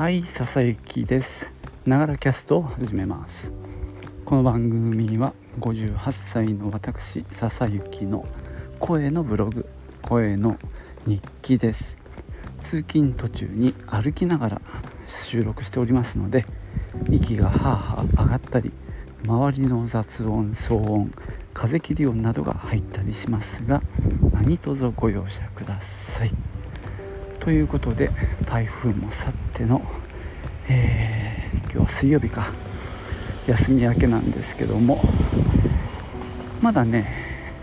はい笹雪です。ながらキャストを始めます。この番組は58歳の私笹雪の声のブログ声の日記です。通勤途中に歩きながら収録しておりますので息がハーハー上がったり周りの雑音騒音風切り音などが入ったりしますが何卒ご容赦ください。ということで台風も去ての、えー、今日は水曜日か。休み明けなんですけどもまだね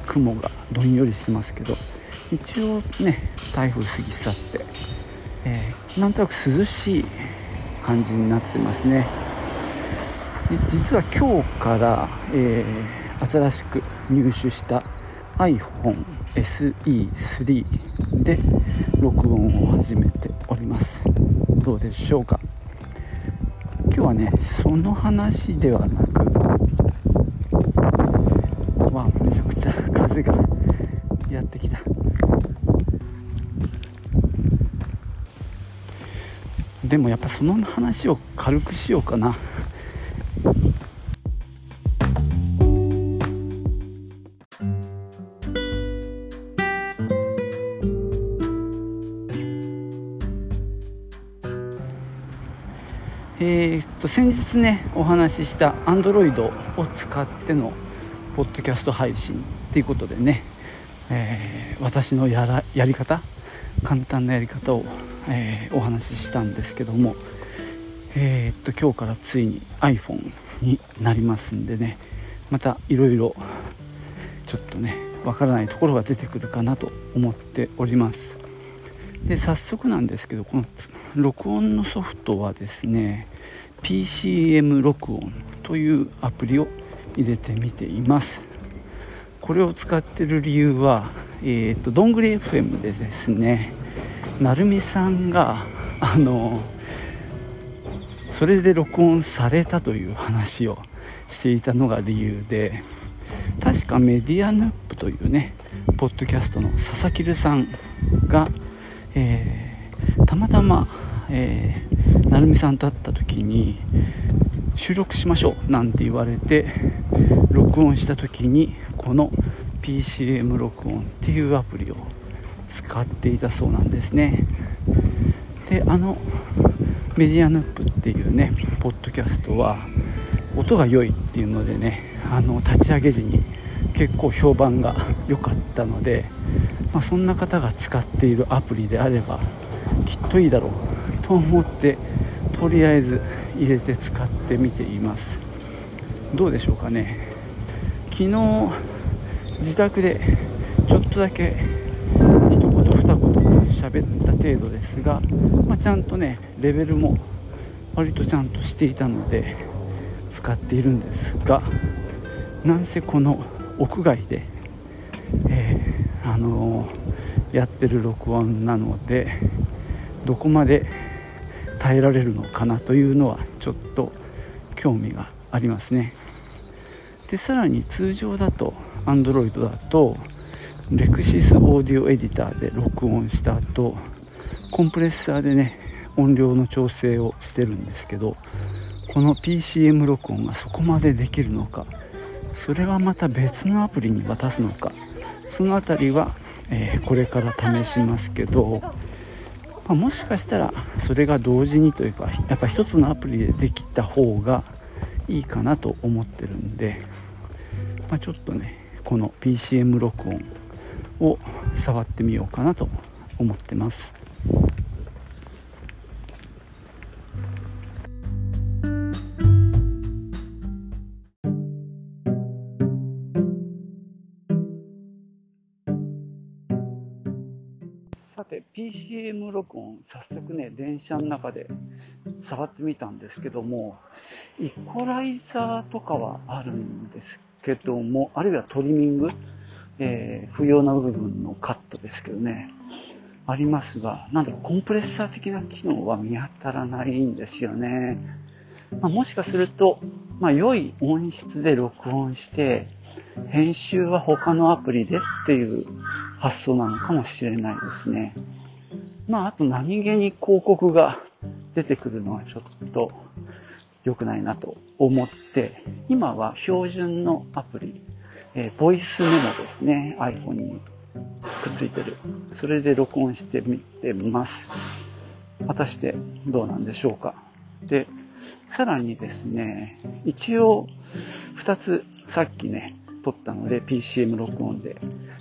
雲がどんよりしてますけど一応ね台風過ぎ去って、えー、なんとなく涼しい感じになってますね。実は今日から、えー、新しく入手した iPhone SE3 で録音を始めております。どうでしょうか？今日はねその話ではなくわめちゃくちゃ風がやってきた。でもやっぱその話を軽くしようかな。先日ねお話しした Android を使ってのポッドキャスト配信っていうことでね、えー、私のやらやり方簡単なやり方を、えー、お話ししたんですけどもえっと今日からついに iPhone になりますんでねまたいろいろちょっとねわからないところが出てくるかなと思っております。で早速なんですけどこの録音のソフトはですね PCM 録音というアプリを入れてみています。これを使ってる理由は、えーと、どんぐり FM でですね成美さんがあのそれで録音されたという話をしていたのが理由で確かメディアヌップというねポッドキャストの佐々木留さんがえー、たまたま、えー、成美さんと会った時に収録しましょうなんて言われて録音した時にこの PCM 録音っていうアプリを使っていたそうなんですね。であのメディアヌップっていうねポッドキャストは音が良いっていうのでねあの立ち上げ時に結構評判が良かったのでまあ、そんな方が使っているアプリであればきっといいだろうと思ってとりあえず入れて使ってみています。どうでしょうかね。昨日自宅でちょっとだけ一言二言喋った程度ですが、まあ、ちゃんとねレベルも割とちゃんとしていたので使っているんですがなんせこの屋外で、えーあのやってる録音なのでどこまで耐えられるのかなというのはちょっと興味がありますね。でさらに通常だと Android だとレクシスオーディオエディターで録音した後コンプレッサーでね音量の調整をしてるんですけどこの PCM 録音がそこまでできるのかそれはまた別のアプリに渡すのかその辺りは、えー、これから試しますけど、まあ、もしかしたらそれが同時にというかやっぱ一つのアプリでできた方がいいかなと思ってるんで、まあ、ちょっとねこの PCM 録音を触ってみようかなと思ってます。録音早速ね電車の中で触ってみたんですけどもイコライザーとかはあるんですけどもあるいはトリミング、えー、不要な部分のカットですけどねありますがなんだろうコンプレッサー的な機能は見当たらないんですよね、まあ、もしかすると、まあ、良い音質で録音して編集は他のアプリでっていう発想なのかもしれないですね。まあ、あと何気に広告が出てくるのはちょっと良くないなと思って、今は標準のアプリ、えー、ボイスメモですね、iPhone にくっついてる。それで録音してみてます。果たしてどうなんでしょうか。で、さらにですね、一応2つさっきね、撮ったので PCM 録音で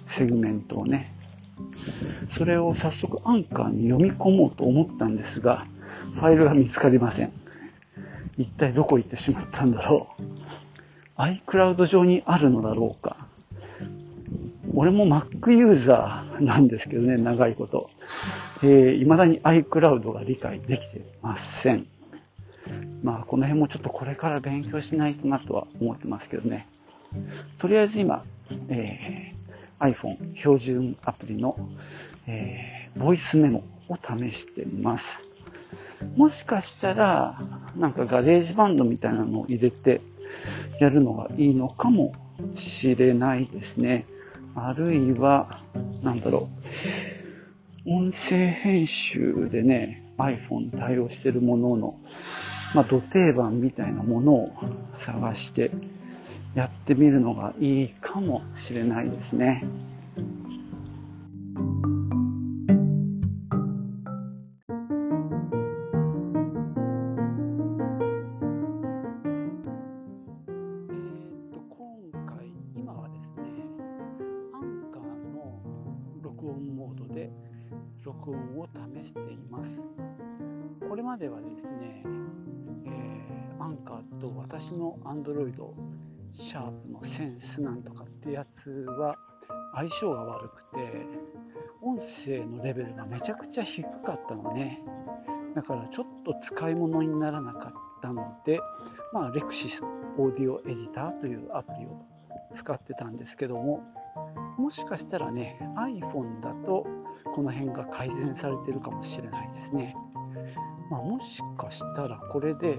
セグメントをね、それを早速アンカーに読み込もうと思ったんですが、ファイルが見つかりません。一体どこ行ってしまったんだろう。iCloud 上にあるのだろうか。俺も Mac ユーザーなんですけどね、長いこと。えー、未だに iCloud が理解できてません。まあ、この辺もちょっとこれから勉強しないとなとは思ってますけどね。とりあえず今、えー、iPhone 標準アプリの、えー、ボイスメモを試してます。もしかしたら、なんか GarageBand みたいなのを入れてやるのがいいのかもしれないですね。あるいは、なんだろう。音声編集でね、iPhone 対応してるものの、まあ、ど定番みたいなものを探してやってみるのがいいかもしれないですね。録音を試しています。これまではですね、えー、アンカーと私の Android シャープのセンスなんとかってやつは相性が悪くて音声のレベルがめちゃくちゃ低かったのねだからちょっと使い物にならなかったのでまあレクシスオーディオエディターというアプリを使ってたんですけどももしかしたらね iPhone だとこの辺が改善されてるかもしれないですね。まあ、もしかしたらこれで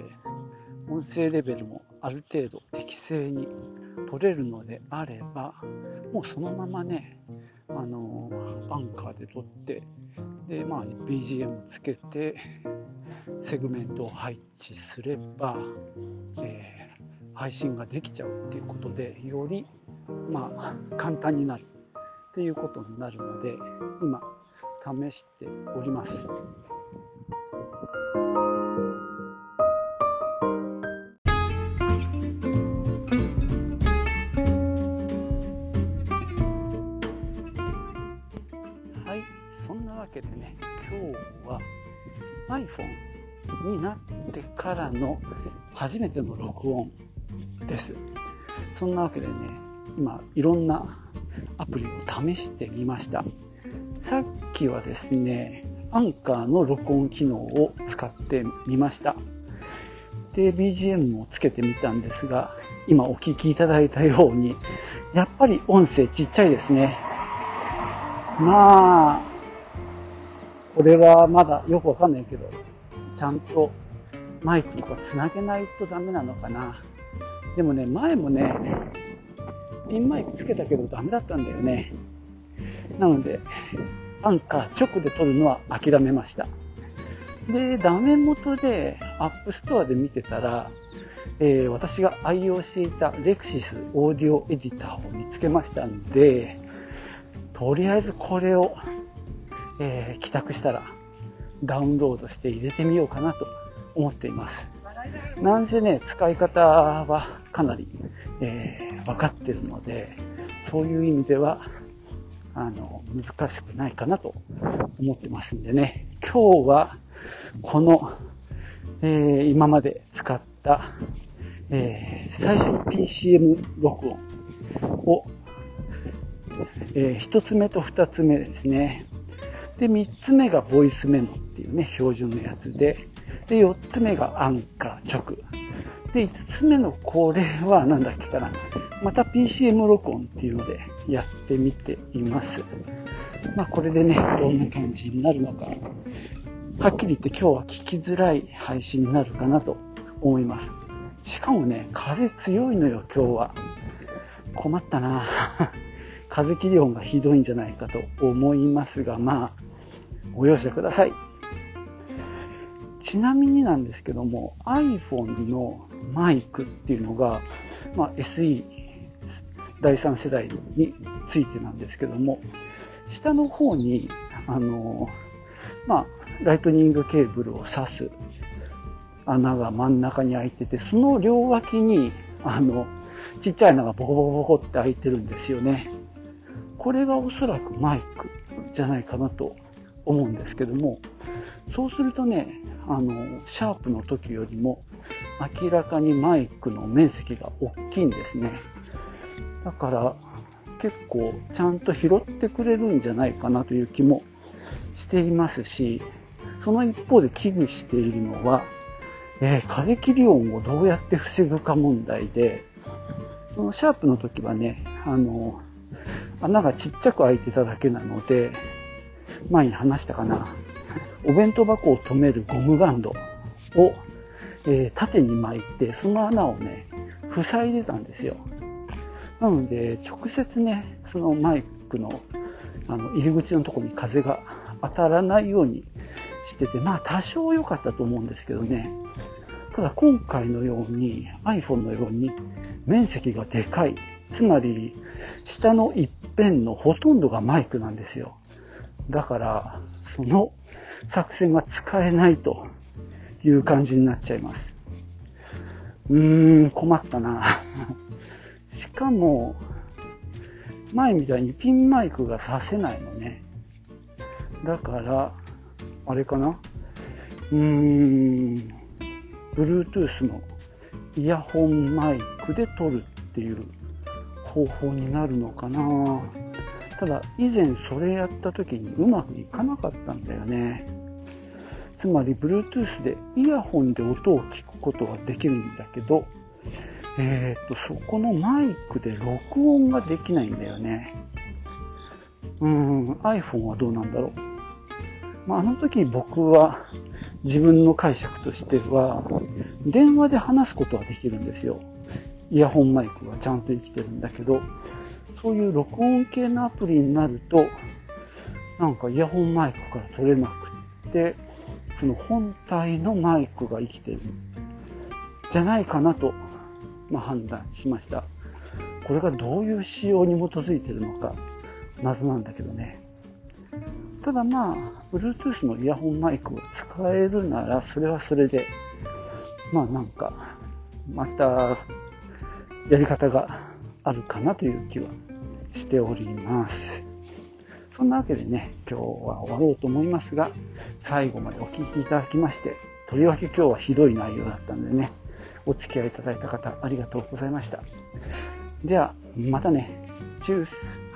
音声レベルもある程度適正に取れるのであればもうそのままねあのアンカーで撮ってで、まあ、BGM つけてセグメントを配置すれば、えー、配信ができちゃうっていうことでより、まあ、簡単になるっていうことになるので今試しております。わけでね、今日は iPhone になってからの初めての録音です。そんなわけでね、今いろんなアプリを試してみました。さっきはですね、アンカーの録音機能を使ってみました。で、BGM もつけてみたんですが、今お聞きいただいたように、やっぱり音声ちっちゃいですね。まあ、これはまだよくわかんないけど、ちゃんとマイクとかつなげないとダメなのかな。でもね、前もね、ピンマイクつけたけどダメだったんだよね。なので、アンカー直で撮るのは諦めました。で、画面元で App Store で見てたら、えー、私が愛用していたレクシスオーディオエディターを見つけましたんで、とりあえずこれを、えー、帰宅したらダウンロードして入れてみようかなと思っています。なんせね、使い方はかなり、えー、分かってるので、そういう意味ではあの、難しくないかなと思ってますんでね。今日は、この、えー、今まで使った、えー、最初の PCM 録音を、えー、1つ目と2つ目ですね。で、3つ目がボイスメモっていうね、標準のやつで、で、4つ目がアンカー直。で、5つ目のこれは何だっけかな。また PCM 録音っていうのでやってみています。まあこれでね、どんな感じになるのか、はっきり言って今日は聞きづらい配信になるかなと思います。しかもね、風強いのよ、今日は。困ったな風切り音がひどいんじゃないかと思いますが、まあ、ご容赦ください。ちなみになんですけども iPhone のマイクっていうのが、まあ、SE 第3世代についてなんですけども下の方にあのまあライトニングケーブルを挿す穴が真ん中に開いててその両脇にあのちっちゃい穴がボコボコボコって開いてるんですよねこれがおそらくマイクじゃないかなと思うんですけどもそうするとねあの、シャープの時よりも明らかにマイクの面積が大きいんですね。だから結構ちゃんと拾ってくれるんじゃないかなという気もしていますし、その一方で危惧しているのは、えー、風切り音をどうやって防ぐか問題で、そのシャープの時はね、あの、穴がちっちゃく開いてただけなので、前に話したかな。お弁当箱を留めるゴムバンドを、えー、縦に巻いて、その穴をね、塞いでたんですよ。なので、直接ね、そのマイクのあの入り口のとこに風が当たらないようにしてて、まあ多少良かったと思うんですけどね。ただ今回のように iPhone のように面積がでかい。つまり下の一辺のほとんどがマイクなんですよ。だから、その作戦が使えないという感じになっちゃいます。うーん、困ったな。しかも、前みたいにピンマイクがさせないのね。だから、あれかなうーん、Bluetooth のイヤホンマイクで撮るっていう方法になるのかなただ以前それやった時にうまくいかなかったんだよね。つまり Bluetooth でイヤホンで音を聞くことはできるんだけど、えっ、と、そこのマイクで録音ができないんだよね。うん、iPhone はどうなんだろう。まあ、あの時僕は自分の解釈としては、電話で話すことはできるんですよ。イヤホンマイクはちゃんと生きてるんだけど、そういう録音系のアプリになると、なんかイヤホンマイクから取れなくって、その本体のマイクが生きてるじゃないかなと、まあ、判断しました。これがどういう仕様に基づいてるのか、謎なんだけどね。ただまあ、Bluetooth のイヤホンマイクを使えるなら、それはそれで、まあなんか、また、やり方があるかなという気はしております。そんなわけでね、今日は終わろうと思いますが、最後までお聴きいただきまして、とりわけ今日はひどい内容だったんでね、お付き合いいただいた方ありがとうございました。では、またね。チュース